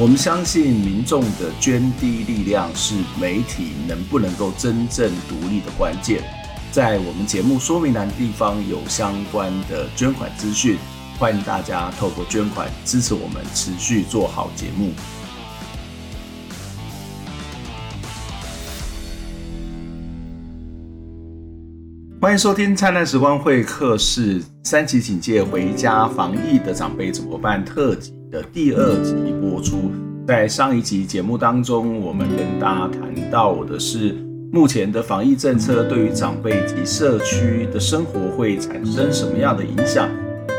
我们相信民众的捐滴力量是媒体能不能够真正独立的关键。在我们节目说明栏地方有相关的捐款资讯，欢迎大家透过捐款支持我们持续做好节目。欢迎收听《灿烂时光会客室》三级警戒回家防疫的长辈怎么办特辑的第二集播出。在上一集节目当中，我们跟大家谈到的是目前的防疫政策对于长辈及社区的生活会产生什么样的影响。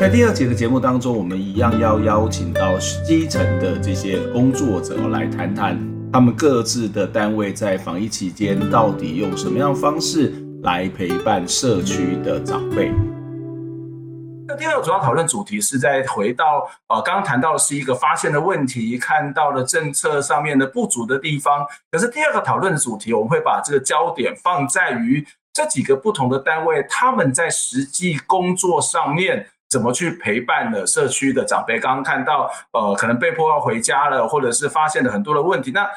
在第二集的节目当中，我们一样要邀请到基层的这些工作者来谈谈他们各自的单位在防疫期间到底用什么样的方式。来陪伴社区的长辈。那第二个主要讨论主题是在回到呃，刚刚谈到的是一个发现的问题，看到了政策上面的不足的地方。可是第二个讨论主题，我们会把这个焦点放在于这几个不同的单位，他们在实际工作上面怎么去陪伴了社区的长辈。刚刚看到呃，可能被迫要回家了，或者是发现了很多的问题。那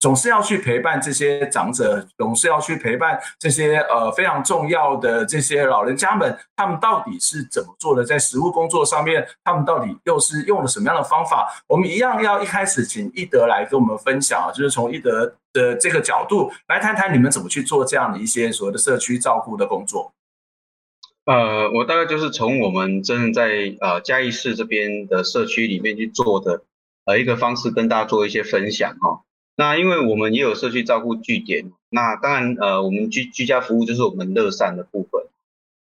总是要去陪伴这些长者，总是要去陪伴这些呃非常重要的这些老人家们，他们到底是怎么做的？在实务工作上面，他们到底又是用了什么样的方法？我们一样要一开始请一德来跟我们分享啊，就是从一德的这个角度来谈谈你们怎么去做这样的一些所谓的社区照顾的工作。呃，我大概就是从我们真正在呃嘉义市这边的社区里面去做的呃一个方式，跟大家做一些分享哈。那因为我们也有社区照顾据点，那当然呃，我们居居家服务就是我们乐善的部分。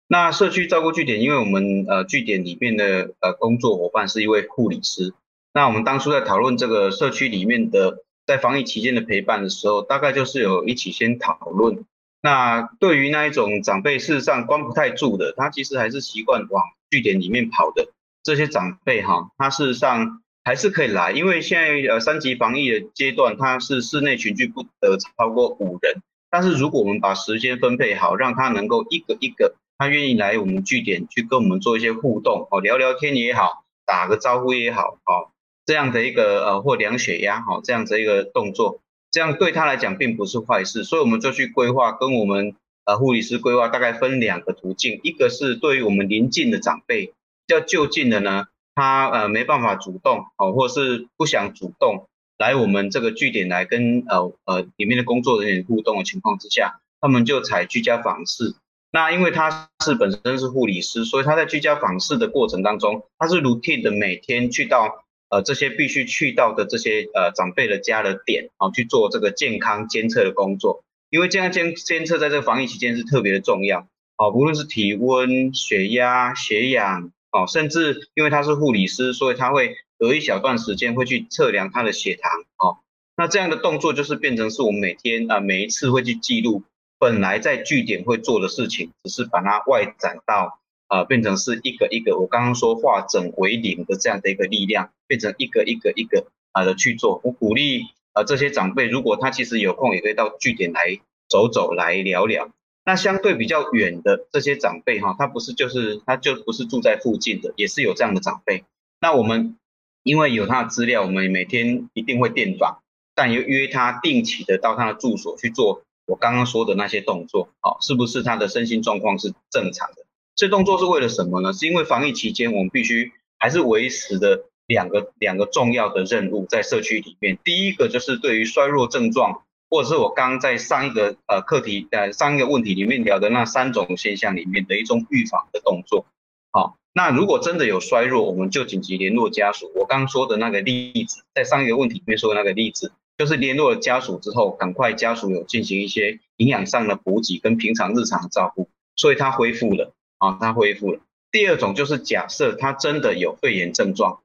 那社区照顾据点，因为我们呃据点里面的呃工作伙伴是一位护理师。那我们当初在讨论这个社区里面的在防疫期间的陪伴的时候，大概就是有一起先讨论。那对于那一种长辈，事实上关不太住的，他其实还是习惯往据点里面跑的这些长辈哈，他事实上。还是可以来，因为现在呃三级防疫的阶段，它是室内群聚不得超过五人。但是如果我们把时间分配好，让他能够一个一个，他愿意来我们据点去跟我们做一些互动，哦，聊聊天也好，打个招呼也好，哦，这样的一个呃或量血压，好，这样的一个动作，这样对他来讲并不是坏事。所以我们就去规划，跟我们呃护理师规划，大概分两个途径，一个是对于我们邻近的长辈，要就近的呢。他呃没办法主动哦，或是不想主动来我们这个据点来跟呃呃里面的工作人员互动的情况之下，他们就采居家访视。那因为他是本身是护理师，所以他在居家访视的过程当中，他是 routine 的每天去到呃这些必须去到的这些呃长辈的家的点啊去做这个健康监测的工作。因为健康监监测在这个防疫期间是特别的重要啊，无论是体温、血压、血氧。哦，甚至因为他是护理师，所以他会隔一小段时间会去测量他的血糖。哦，那这样的动作就是变成是我们每天啊、每一次会去记录本来在据点会做的事情，只是把它外展到啊、变成是一个一个我刚刚说化整为零的这样的一个力量，变成一个一个一个啊的去做。我鼓励啊、这些长辈，如果他其实有空，也可以到据点来走走，来聊聊。那相对比较远的这些长辈哈，他不是就是他就不是住在附近的，也是有这样的长辈。那我们因为有他的资料，我们每天一定会电访，但又约他定期的到他的住所去做我刚刚说的那些动作，好，是不是他的身心状况是正常的？这动作是为了什么呢？是因为防疫期间我们必须还是维持的两个两个重要的任务在社区里面。第一个就是对于衰弱症状。或者是我刚在上一个呃课题呃上一个问题里面聊的那三种现象里面的一种预防的动作，好，那如果真的有衰弱，我们就紧急联络家属。我刚刚说的那个例子，在上一个问题里面说的那个例子，就是联络了家属之后，赶快家属有进行一些营养上的补给跟平常日常的照顾，所以他恢复了啊，他恢复了。第二种就是假设他真的有肺炎症状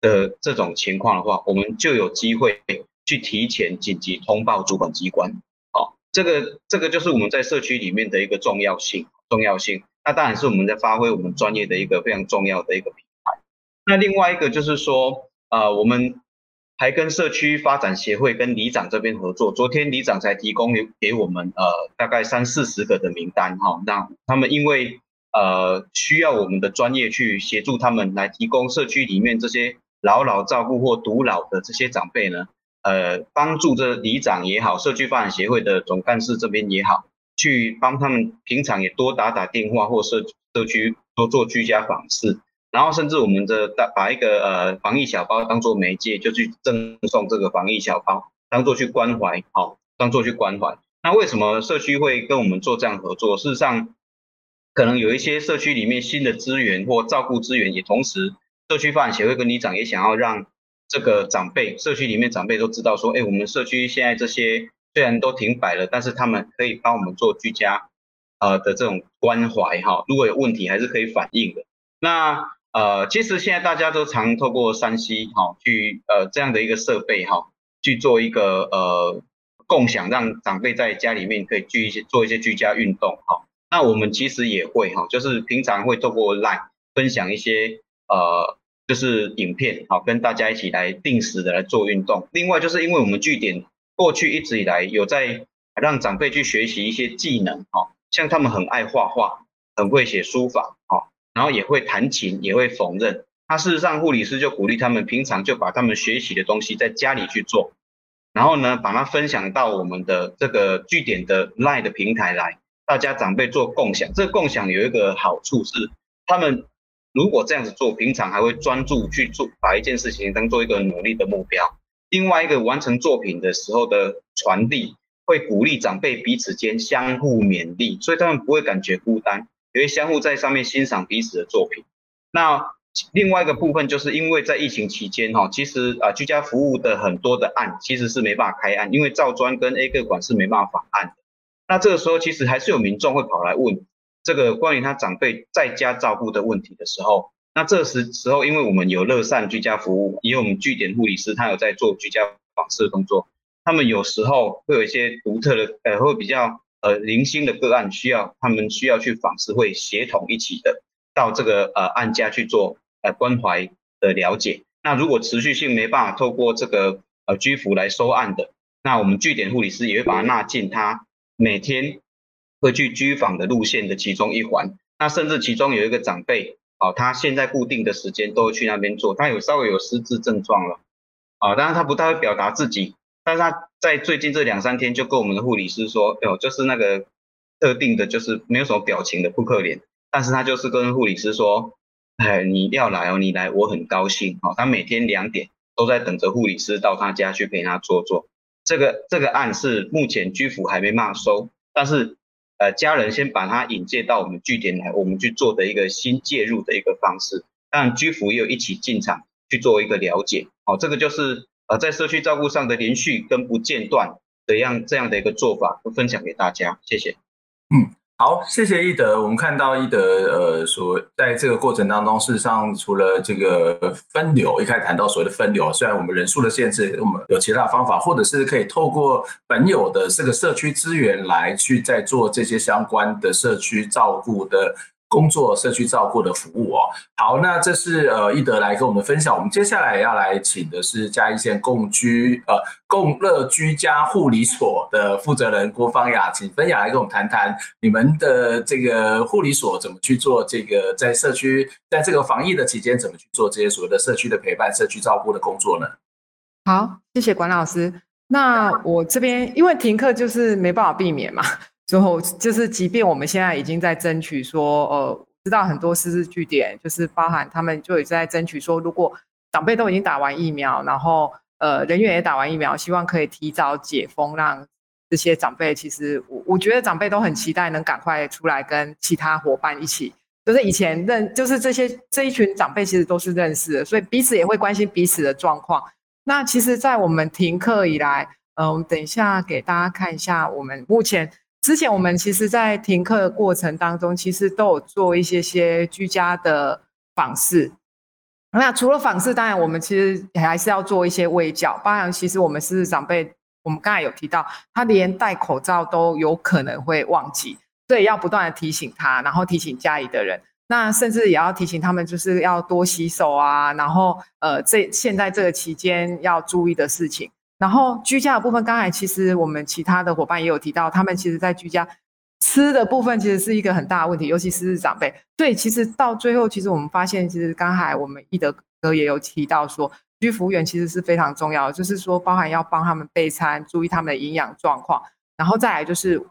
的这种情况的话，我们就有机会。去提前紧急通报主管机关，好，这个这个就是我们在社区里面的一个重要性，重要性。那当然是我们在发挥我们专业的一个非常重要的一个平台。那另外一个就是说，呃，我们还跟社区发展协会跟里长这边合作。昨天里长才提供给我们呃大概三四十个的名单哈，那他们因为呃需要我们的专业去协助他们来提供社区里面这些老老照顾或独老的这些长辈呢，呃，帮助这里长也好，社区发展协会的总干事这边也好。去帮他们平常也多打打电话，或社社区多做居家访视，然后甚至我们的把一个呃防疫小包当做媒介，就去赠送这个防疫小包，当做去关怀，好、哦，当做去关怀。那为什么社区会跟我们做这样合作？事实上，可能有一些社区里面新的资源或照顾资源，也同时社区发展协会跟里长也想要让这个长辈，社区里面长辈都知道说，哎，我们社区现在这些。虽然都停摆了，但是他们可以帮我们做居家，呃的这种关怀哈。如果有问题，还是可以反映的。那呃，其实现在大家都常透过 3C 哈，去呃这样的一个设备哈，去做一个呃共享，让长辈在家里面可以聚一些做一些居家运动哈。那我们其实也会哈，就是平常会透过 Line 分享一些呃就是影片好，跟大家一起来定时的来做运动。另外就是因为我们据点。过去一直以来有在让长辈去学习一些技能，哈，像他们很爱画画，很会写书法，哈，然后也会弹琴，也会缝纫。他事实上护理师就鼓励他们平常就把他们学习的东西在家里去做，然后呢，把它分享到我们的这个据点的 LINE 的平台来，大家长辈做共享。这共享有一个好处是，他们如果这样子做，平常还会专注去做，把一件事情当做一个努力的目标。另外一个完成作品的时候的传递，会鼓励长辈彼此间相互勉励，所以他们不会感觉孤单，也会相互在上面欣赏彼此的作品。那另外一个部分，就是因为在疫情期间哈，其实啊居家服务的很多的案其实是没办法开案，因为照专跟 A 个管是没办法案的。那这个时候其实还是有民众会跑来问这个关于他长辈在家照顾的问题的时候。那这时时候，因为我们有乐善居家服务，也有我们据点护理师，他有在做居家访视的工作。他们有时候会有一些独特的，呃，会比较呃零星的个案，需要他们需要去访视，会协同一起的到这个呃案家去做呃关怀的了解。那如果持续性没办法透过这个呃居服来收案的，那我们据点护理师也会把它纳进他每天会去居访的路线的其中一环。那甚至其中有一个长辈。哦，他现在固定的时间都会去那边做，他有稍微有失智症状了，啊，当然他不太会表达自己，但是他在最近这两三天就跟我们的护理师说，哦，就是那个特定的，就是没有什么表情的扑克脸，但是他就是跟护理师说，哎，你要来哦，你来我很高兴，哦，他每天两点都在等着护理师到他家去陪他做做，这个这个案是目前居服还没办法收，但是。呃，家人先把他引介到我们据点来，我们去做的一个新介入的一个方式。当然，居服也有一起进场去做一个了解。好，这个就是呃，在社区照顾上的连续跟不间断的样这样的一个做法，分享给大家。谢谢。嗯。好，谢谢一德。我们看到一德，呃，说在这个过程当中，事实上除了这个分流，一开始谈到所谓的分流，虽然我们人数的限制，我们有其他方法，或者是可以透过本有的这个社区资源来去在做这些相关的社区照顾的。工作社区照顾的服务哦，好，那这是呃一德来跟我们分享。我们接下来要来请的是嘉义县共居呃共乐居家护理所的负责人郭芳雅，请芬雅来跟我们谈谈你们的这个护理所怎么去做这个在社区在这个防疫的期间怎么去做这些所谓的社区的陪伴、社区照顾的工作呢？好，谢谢管老师。那我这边因为停课就是没办法避免嘛。最后就是，即便我们现在已经在争取说，呃，知道很多失智据点，就是包含他们就也在争取说，如果长辈都已经打完疫苗，然后呃人员也打完疫苗，希望可以提早解封，让这些长辈，其实我我觉得长辈都很期待能赶快出来跟其他伙伴一起，就是以前认，就是这些这一群长辈其实都是认识的，所以彼此也会关心彼此的状况。那其实，在我们停课以来，嗯、呃，等一下给大家看一下我们目前。之前我们其实，在停课的过程当中，其实都有做一些些居家的访视。那除了访视，当然我们其实还是要做一些微教。包含，其实我们是长辈，我们刚才有提到，他连戴口罩都有可能会忘记，所以要不断的提醒他，然后提醒家里的人，那甚至也要提醒他们，就是要多洗手啊，然后呃，这现在这个期间要注意的事情。然后居家的部分，刚才其实我们其他的伙伴也有提到，他们其实在居家吃的部分其实是一个很大的问题，尤其是长辈。对，其实到最后，其实我们发现，其实刚才我们一德哥也有提到说，居服务员其实是非常重要的，就是说包含要帮他们备餐，注意他们的营养状况，然后再来就是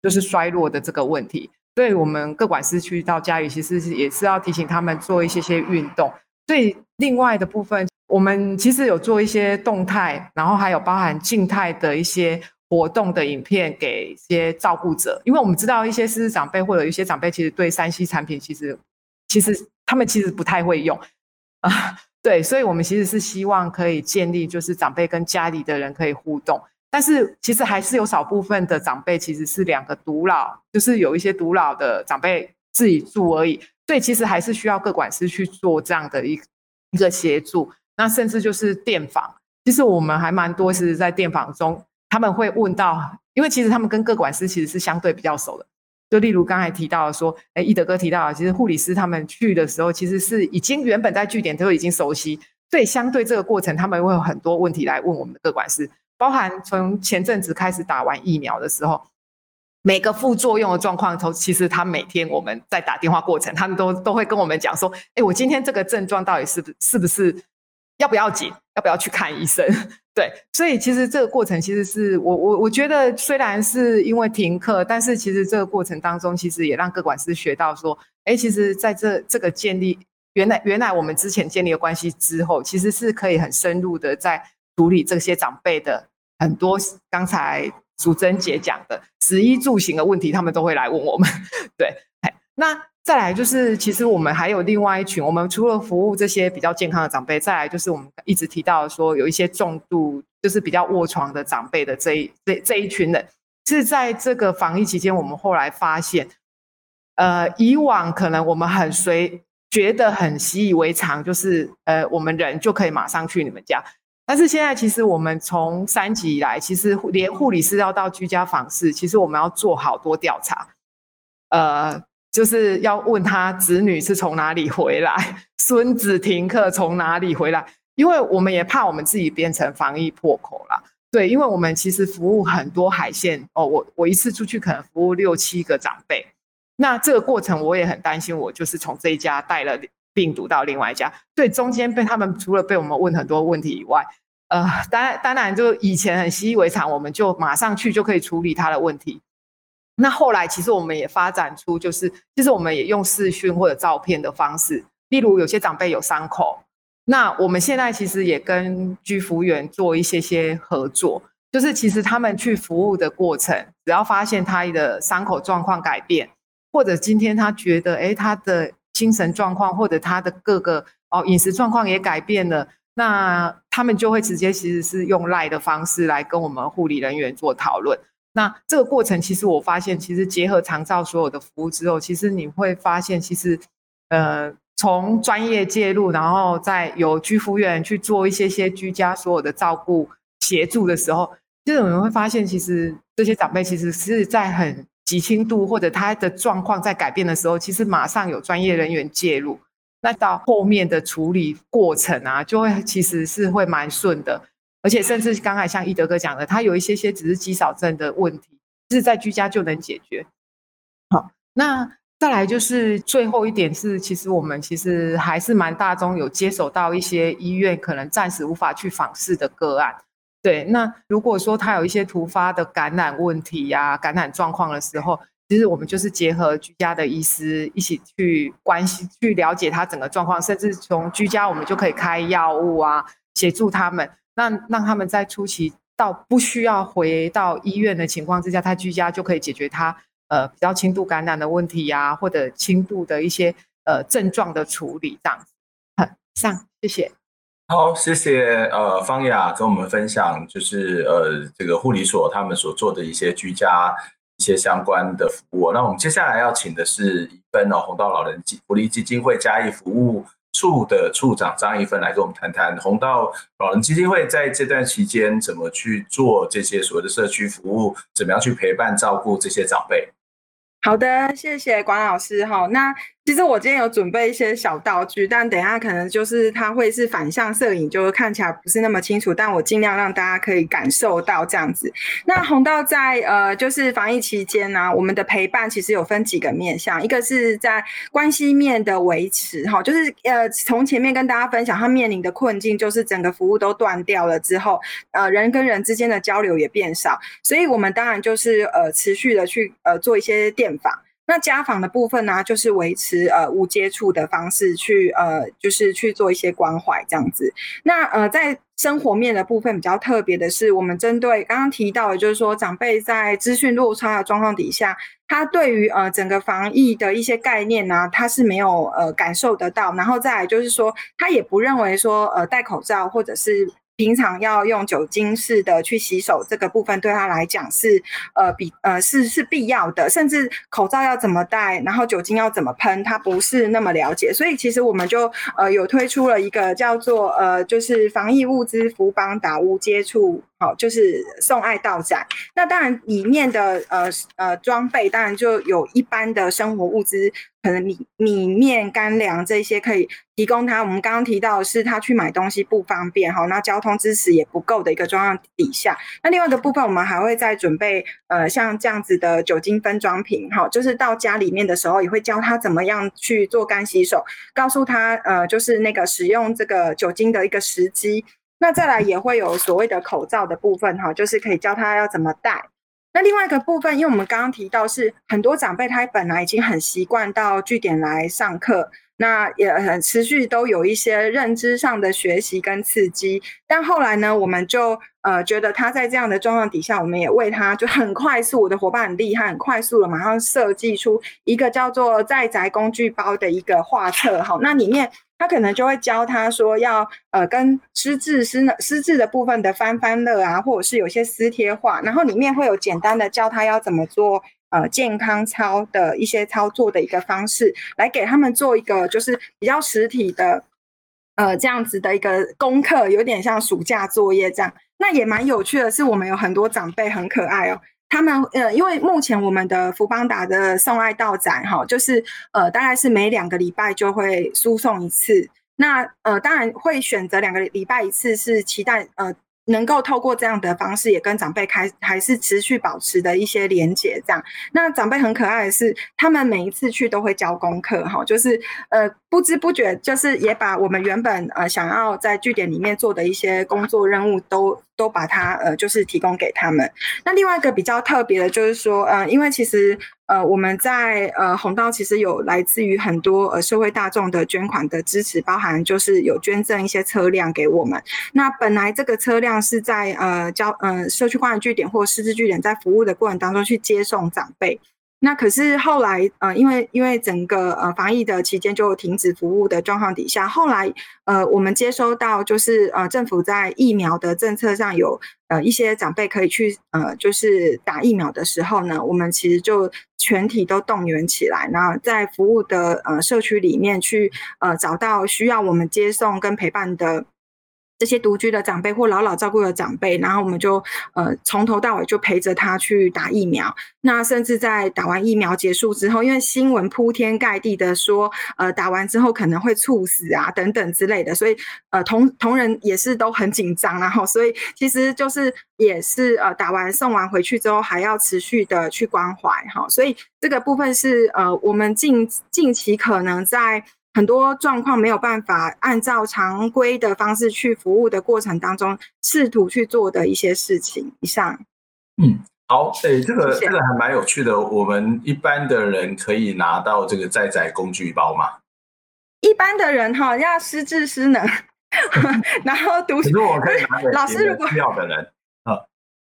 就是衰弱的这个问题。对我们各管师去到家里，其实是也是要提醒他们做一些些运动。对，另外的部分。我们其实有做一些动态，然后还有包含静态的一些活动的影片给一些照顾者，因为我们知道一些失智长辈或者一些长辈其实对 3C 产品其实其实他们其实不太会用。啊，对，所以我们其实是希望可以建立就是长辈跟家里的人可以互动，但是其实还是有少部分的长辈其实是两个独老，就是有一些独老的长辈自己住而已，所以其实还是需要各管师去做这样的一一个协助。那甚至就是电访，其实我们还蛮多是在电访中，他们会问到，因为其实他们跟各管师其实是相对比较熟的，就例如刚才提到说，哎，一德哥提到，其实护理师他们去的时候，其实是已经原本在据点都已经熟悉，所以相对这个过程，他们会有很多问题来问我们的个管师，包含从前阵子开始打完疫苗的时候，每个副作用的状况，从其实他每天我们在打电话过程，他们都都会跟我们讲说，哎，我今天这个症状到底是不是不是？要不要紧？要不要去看医生？对，所以其实这个过程其实是我我我觉得虽然是因为停课，但是其实这个过程当中，其实也让各管师学到说，哎，其实在这这个建立原来原来我们之前建立的关系之后，其实是可以很深入的在处理这些长辈的很多刚才淑贞姐讲的食衣住行的问题，他们都会来问我们。对，那。再来就是，其实我们还有另外一群，我们除了服务这些比较健康的长辈，再来就是我们一直提到说，有一些重度就是比较卧床的长辈的这一这这一群人，是在这个防疫期间，我们后来发现，呃，以往可能我们很随觉得很习以为常，就是呃，我们人就可以马上去你们家，但是现在其实我们从三级以来，其实连护理师要到居家访视，其实我们要做好多调查，呃。就是要问他子女是从哪里回来，孙子停课从哪里回来，因为我们也怕我们自己变成防疫破口了。对，因为我们其实服务很多海线哦，我我一次出去可能服务六七个长辈，那这个过程我也很担心，我就是从这一家带了病毒到另外一家，对，中间被他们除了被我们问很多问题以外，呃，当然当然就以前很习以为常，我们就马上去就可以处理他的问题。那后来，其实我们也发展出，就是其实我们也用视讯或者照片的方式，例如有些长辈有伤口，那我们现在其实也跟居服员做一些些合作，就是其实他们去服务的过程，只要发现他的伤口状况改变，或者今天他觉得，诶，他的精神状况或者他的各个哦饮食状况也改变了，那他们就会直接其实是用赖的方式来跟我们护理人员做讨论。那这个过程，其实我发现，其实结合长照所有的服务之后，其实你会发现，其实，呃，从专业介入，然后再由居服员去做一些些居家所有的照顾协助的时候，其实我们会发现，其实这些长辈其实是在很急轻度或者他的状况在改变的时候，其实马上有专业人员介入，那到后面的处理过程啊，就会其实是会蛮顺的。而且甚至刚才像一德哥讲的，他有一些些只是肌少症的问题，是在居家就能解决。好，那再来就是最后一点是，其实我们其实还是蛮大宗有接手到一些医院可能暂时无法去访视的个案。对，那如果说他有一些突发的感染问题呀、感染状况的时候，其实我们就是结合居家的医师一起去关心、去了解他整个状况，甚至从居家我们就可以开药物啊，协助他们。那让他们在初期到不需要回到医院的情况之下，他居家就可以解决他呃比较轻度感染的问题呀、或者轻度的一些呃症状的处理这样子。好，上谢谢。好，谢谢呃方雅跟我们分享，就是呃这个护理所他们所做的一些居家一些相关的服务。那我们接下来要请的是宜芬哦，红道老人福利基金会嘉义服务处的处长张一芬来跟我们谈谈弘道老人基金会在这段期间怎么去做这些所谓的社区服务，怎么样去陪伴照顾这些长辈。好的，谢谢管老师哈。那其实我今天有准备一些小道具，但等一下可能就是它会是反向摄影，就看起来不是那么清楚。但我尽量让大家可以感受到这样子。那红道在呃，就是防疫期间呢、我们的陪伴其实有分几个面向，一个是在关系面的维持哈，就是呃，从前面跟大家分享他面临的困境，就是整个服务都断掉了之后，呃，人跟人之间的交流也变少，所以我们当然就是呃，持续的去呃做一些电访。那家访的部分呢，就是维持呃无接触的方式去呃，就是去做一些关怀这样子。那呃，在生活面的部分比较特别的是，我们针对刚刚提到的，就是说长辈在资讯落差的状况底下，他对于呃整个防疫的一些概念呢，他是没有呃感受得到。然后再来就是说，他也不认为说呃戴口罩或者是。平常要用酒精式的去洗手，这个部分对他来讲是呃比呃是是必要的，甚至口罩要怎么戴，然后酒精要怎么喷，他不是那么了解，所以其实我们就呃有推出了一个叫做呃就是防疫物资福邦达污接触。好，就是送爱到宅。那当然，里面的呃呃装备，当然就有一般的生活物资，可能米米面、干粮这些可以提供他。我们刚刚提到是他去买东西不方便，哈，那交通支持也不够的一个状况底下，那另外一个部分，我们还会再准备呃像这样子的酒精分装瓶，哈，就是到家里面的时候，也会教他怎么样去做干洗手，告诉他呃就是那个使用这个酒精的一个时机。那再来也会有所谓的口罩的部分哈，就是可以教他要怎么戴。那另外一个部分，因为我们刚刚提到是很多长辈他本来已经很习惯到据点来上课，那也很持续都有一些认知上的学习跟刺激。但后来呢，我们就呃觉得他在这样的状况底下，我们也为他就很快速，我的伙伴很厉害，很快速的马上设计出一个叫做在宅工具包的一个画册哈，那里面。他可能就会教他说要呃跟失智失失智的部分的翻翻乐啊，或者是有些撕贴画，然后里面会有简单的教他要怎么做呃健康操的一些操作的一个方式，来给他们做一个就是比较实体的呃这样子的一个功课，有点像暑假作业这样。那也蛮有趣的是，我们有很多长辈很可爱哦。他们呃，因为目前我们的福邦达的送爱到宅哈，就是呃，大概是每两个礼拜就会输送一次。那呃，当然会选择两个礼拜一次，是期待呃。能够透过这样的方式，也跟长辈开还是持续保持的一些连接，这样。那长辈很可爱的是，他们每一次去都会交功课，哈，就是呃不知不觉，就是也把我们原本呃想要在据点里面做的一些工作任务都都把它呃就是提供给他们。那另外一个比较特别的就是说，呃，因为其实。呃，我们在呃弘道其实有来自于很多呃社会大众的捐款的支持，包含就是有捐赠一些车辆给我们。那本来这个车辆是在呃交呃社区关怀据点或师资据点在服务的过程当中去接送长辈。那可是后来，呃，因为因为整个呃防疫的期间就停止服务的状况底下，后来呃我们接收到就是呃政府在疫苗的政策上有呃一些长辈可以去呃就是打疫苗的时候呢，我们其实就全体都动员起来，然后在服务的呃社区里面去呃找到需要我们接送跟陪伴的。这些独居的长辈或老老照顾的长辈，然后我们就呃从头到尾就陪着他去打疫苗。那甚至在打完疫苗结束之后，因为新闻铺天盖地的说，呃打完之后可能会猝死啊等等之类的，所以呃同同仁也是都很紧张，然后所以其实就是也是呃打完送完回去之后还要持续的去关怀哈，所以这个部分是呃我们近近期可能在。很多状况没有办法按照常规的方式去服务的过程当中，试图去做的一些事情。以上，嗯，好，哎，这个这个还蛮有趣的。我们一般的人可以拿到这个在宅工具包吗？一般的人哈，要失智失能，然后读老师如果需要的人。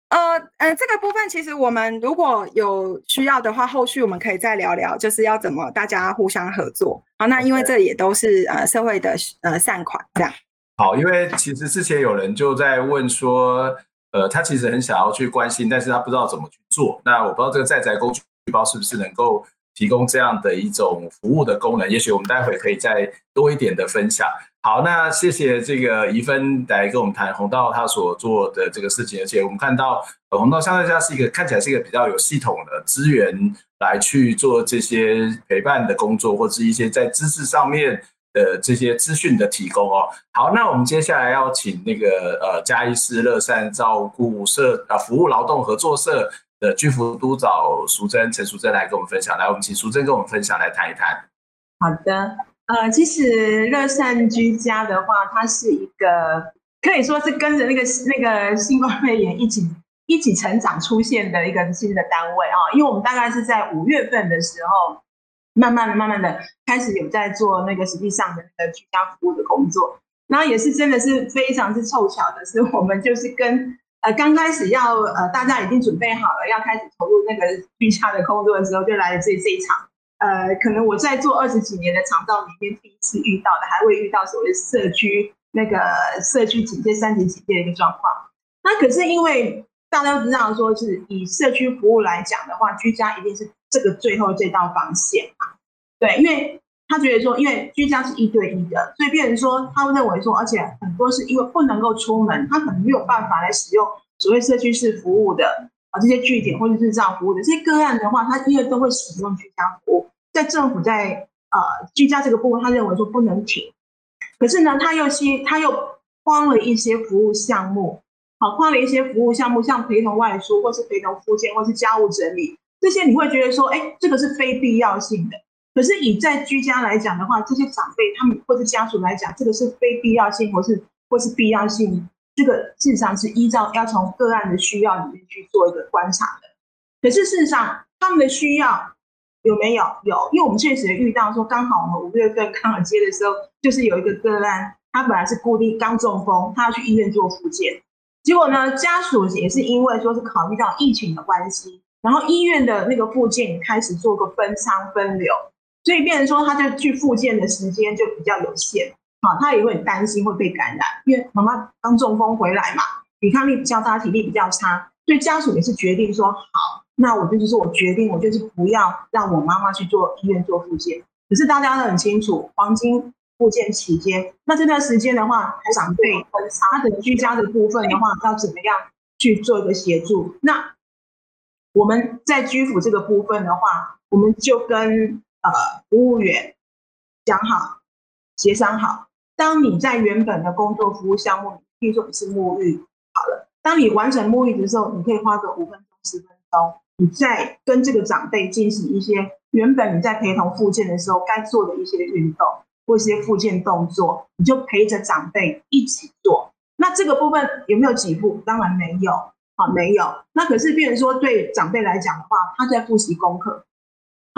呃呃，这个部分其实我们如果有需要的话，后续我们可以再聊聊，就是要怎么大家互相合作。好，那因为这也都是呃社会的呃善款这样。好，因为其实之前有人就在问说，呃，他其实很想要去关心，但是他不知道怎么去做。那我不知道这个在宅工具包是不是能够提供这样的一种服务的功能。也许我们待会可以再多一点的分享。好，那谢谢这个怡芬来跟我们谈弘道他所做的这个事情，而且我们看到弘道相对家是一个看起来是一个比较有系统的资源来去做这些陪伴的工作，或是一些在知识上面的这些资讯的提供哦。好，那我们接下来要请那个呃嘉义市乐善照顾社啊服务劳动合作社的居服督导淑贞陈淑贞来跟我们分享。来，我们请淑贞跟我们分享来谈一谈。好的。呃，其实乐善居家的话，它是一个可以说是跟着那个那个新冠肺炎一起一起成长出现的一个新的单位啊。因为我们大概是在五月份的时候，慢慢的、慢慢的开始有在做那个实际上的那个居家服务的工作。然后也是真的是非常之凑巧的是，我们就是跟呃刚开始要呃大家已经准备好了要开始投入那个居家的工作的时候，就来了这这一场。呃，可能我在做二十几年的肠道里面，第一次遇到的，还会遇到所谓社区那个社区警戒、三级警戒的一个状况。那可是因为大家都知道，说是以社区服务来讲的话，居家一定是这个最后这道防线嘛。对，因为他觉得说，因为居家是一对一的，所以变成说，他会认为说，而且很多是因为不能够出门，他可能没有办法来使用所谓社区式服务的。啊，这些据点或者是这样服务的这些个案的话，他因为都会使用居家服务，在政府在呃居家这个部分，他认为说不能停，可是呢，他又新他又框了一些服务项目，好，框了一些服务项目，像陪同外出，或是陪同复健，或是家务整理这些，你会觉得说，哎，这个是非必要性的。可是以在居家来讲的话，这些长辈他们或是家属来讲，这个是非必要性，或是或是必要性。这个事实上是依照要从个案的需要里面去做一个观察的，可是事实上他们的需要有没有？有，因为我们确实遇到说，刚好我们五月份刚好接的时候，就是有一个个案，他本来是固定刚中风，他要去医院做复健，结果呢，家属也是因为说是考虑到疫情的关系，然后医院的那个复健开始做个分舱分流，所以变成说他就去复健的时间就比较有限。好，他也会很担心会被感染，因为妈妈刚中风回来嘛，抵抗力比较差，体力比较差，所以家属也是决定说，好，那我就是说我决定，我就是不要让我妈妈去做医院做复健。可是大家都很清楚，黄金复健期间，那这段时间的话，长辈他的居家的部分的话，要怎么样去做一个协助？那我们在居服这个部分的话，我们就跟呃服务员讲好，协商好。当你在原本的工作服务项目，比如说你是沐浴，好了，当你完成沐浴的时候，你可以花个五分钟、十分钟，你再跟这个长辈进行一些原本你在陪同复健的时候该做的一些运动或一些复健动作，你就陪着长辈一起做。那这个部分有没有几步？当然没有，好，没有。那可是，比如说对长辈来讲的话，他在复习功课。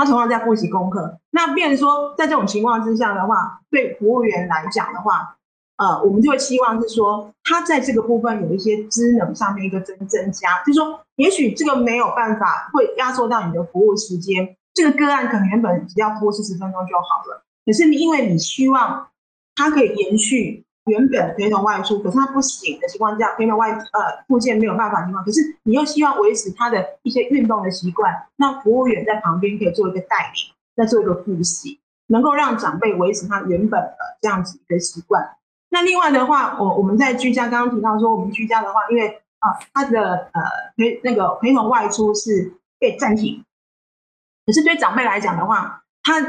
他同样在复习功课，那变成说，在这种情况之下的话，对服务员来讲的话，呃，我们就会期望是说，他在这个部分有一些职能上面一个增增加，就是说，也许这个没有办法会压缩到你的服务时间，这个个案可能原本只要服务四十分钟就好了，可是你因为你希望他可以延续。原本陪同外出，可是他不行的情况下，陪同外呃复健没有办法情况，可是你又希望维持他的一些运动的习惯，那服务员在旁边可以做一个带领，再做一个复习，能够让长辈维持他原本的这样子一个习惯。那另外的话，我我们在居家刚刚提到说，我们居家的话，因为啊他的呃陪那个陪同外出是被暂停，可是对长辈来讲的话，他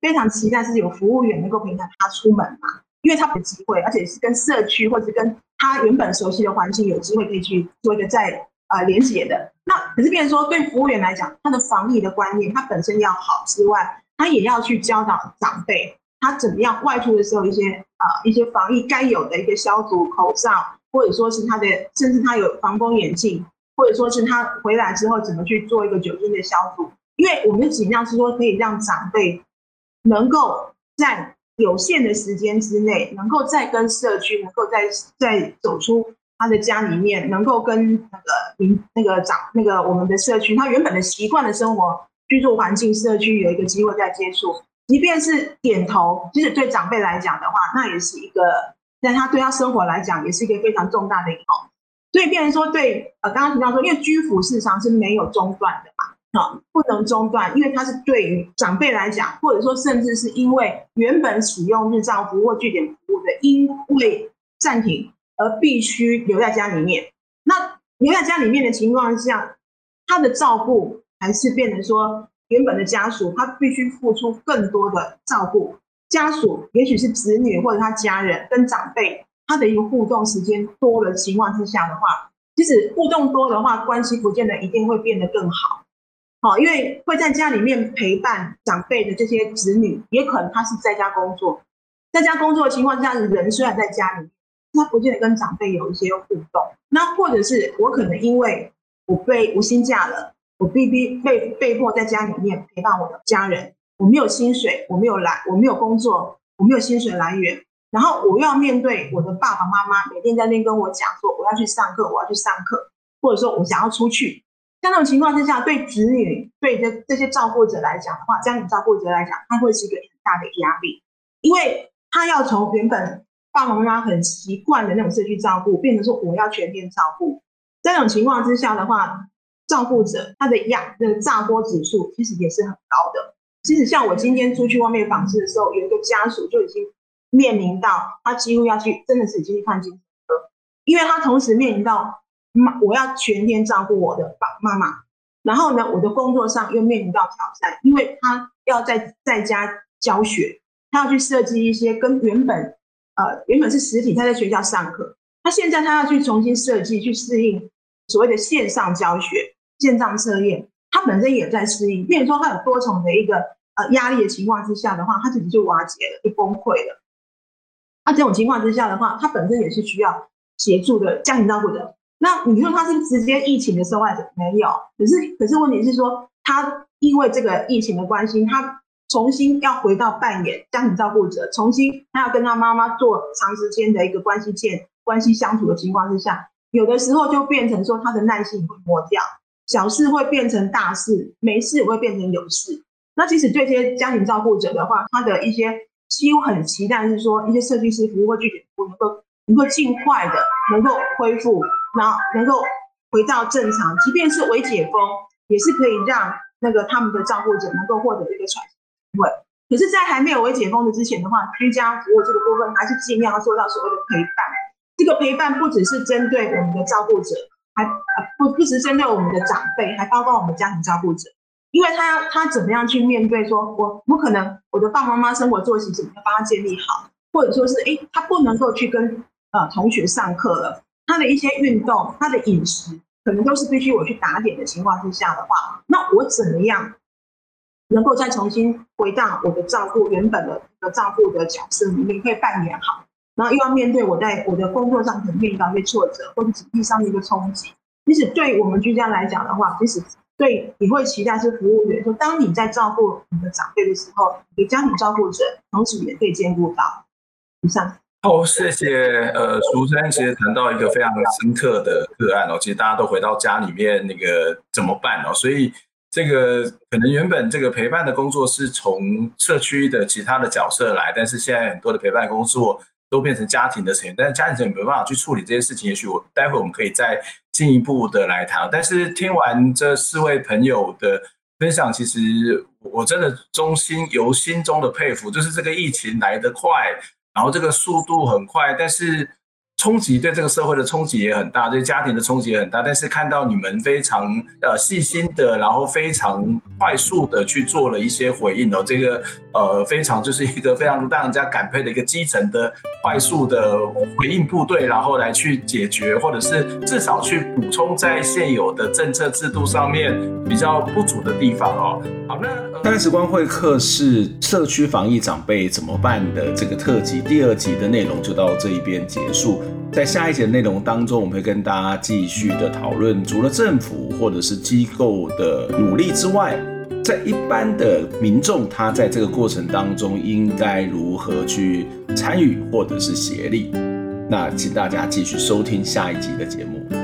非常期待是有服务员能够陪伴他出门嘛。因为他有机会，而且是跟社区或者是跟他原本熟悉的环境有机会可以去做一个再呃连接的。那可是变成说，对服务员来讲，他的防疫的观念他本身要好之外，他也要去教导长辈，他怎么样外出的时候一些呃一些防疫该有的一个消毒口罩，或者说是他的甚至他有防风眼镜，或者说是他回来之后怎么去做一个酒精的消毒。因为我们的尽量是说可以让长辈能够在。有限的时间之内，能够再跟社区，能够再再走出他的家里面，能够跟那个民那个长那个我们的社区，他原本的习惯的生活居住环境，社区有一个机会再接触，即便是点头，即使对长辈来讲的话，那也是一个，在他对他生活来讲，也是一个非常重大的一个。所以变成说对，呃，刚刚提到说，因为居服事实上是没有中断的嘛，好，不能中断，因为它是对于长辈来讲，或者说甚至是因为原本使用日照服务或据点服务的，因为暂停而必须留在家里面。那留在家里面的情况下，他的照顾还是变成说，原本的家属他必须付出更多的照顾。家属也许是子女或者他家人跟长辈，他的一个互动时间多的情况之下的话，其实互动多的话，关系不见得一定会变得更好。好，因为会在家里面陪伴长辈的这些子女，也可能他是在家工作，在家工作的情况下，人虽然在家里，他不见得跟长辈有一些互动。那或者是我可能因为我被无薪假了，我逼逼被被迫在家里面陪伴我的家人，我没有薪水，我没有来，我没有工作，我没有薪水来源，然后我要面对我的爸爸妈妈每天在那边跟我讲说我要去上课，我要去上课，或者说我想要出去。像这种情况之下，对子女、对这这些照顾者来讲的话，家庭照顾者来讲，他会是一个很大的压力，因为他要从原本爸爸妈妈很习惯的那种社区照顾，变成说我要全天照顾。这种情况之下的话，照顾者他的压那个炸锅指数其实也是很高的。其实像我今天出去外面访视的时候，有一个家属就已经面临到他几乎要去，真的是已经去看精神科，因为他同时面临到。妈，我要全天照顾我的爸妈妈，然后呢，我的工作上又面临到挑战，因为他要在在家教学，他要去设计一些跟原本呃原本是实体他在学校上课，他现在他要去重新设计去适应所谓的线上教学、线上测验，他本身也在适应，变成说他有多重的一个呃压力的情况之下的话，他自己就瓦解了，就崩溃了。那这种情况之下的话，他本身也是需要协助的家庭照顾者。那你说他是直接疫情的受害者没有？可是可是问题是说，他因为这个疫情的关系，他重新要回到扮演家庭照顾者，重新他要跟他妈妈做长时间的一个关系建关系相处的情况之下，有的时候就变成说他的耐心会磨掉，小事会变成大事，没事会变成有事。那其实对这些家庭照顾者的话，他的一些几乎很期待是说，一些社区师服务或据点服务能够能够尽快的能够恢复。然后能够回到正常，即便是微解封，也是可以让那个他们的照顾者能够获得一个喘息机会。可是，在还没有微解封的之前的话，居家服务这个部分还是尽量要做到所谓的陪伴。这个陪伴不只是针对我们的照顾者，还不不只是针对我们的长辈，还包括我们家庭照顾者，因为他要他怎么样去面对说，说我可能我的爸爸妈妈生活作息怎么样帮他建立好，或者说是诶他不能够去跟呃同学上课了。他的一些运动，他的饮食，可能都是必须我去打点的情况之下的话，那我怎么样能够再重新回到我的照顾原本的的照顾的角色里面，可以扮演好，然后又要面对我在我的工作上可能面临到一些挫折或者经济上的一个冲击。其实对我们居家来讲的话，其实对你会期待是服务员，说当你在照顾你的长辈的时候，你的家庭照顾者同时也可以兼顾到。以上。哦，谢谢。呃，淑珊其实谈到一个非常深刻的个案哦，其实大家都回到家里面，那个怎么办哦？所以这个可能原本这个陪伴的工作是从社区的其他的角色来，但是现在很多的陪伴工作都变成家庭的成员，但是家庭成员没办法去处理这些事情。也许我待会我们可以再进一步的来谈。但是听完这四位朋友的分享，其实我真的衷心由心中的佩服，就是这个疫情来得快。然后这个速度很快，但是冲击对这个社会的冲击也很大，对家庭的冲击也很大。但是看到你们非常呃细心的，然后非常快速的去做了一些回应哦，这个呃非常就是一个非常让人家感佩的一个基层的快速的回应部队，然后来去解决，或者是至少去补充在现有的政策制度上面比较不足的地方哦。好，那。灿烂时光会客室社区防疫长辈怎么办的这个特辑第二集的内容就到这一边结束。在下一集的内容当中，我们会跟大家继续的讨论，除了政府或者是机构的努力之外，在一般的民众他在这个过程当中应该如何去参与或者是协力。那请大家继续收听下一集的节目。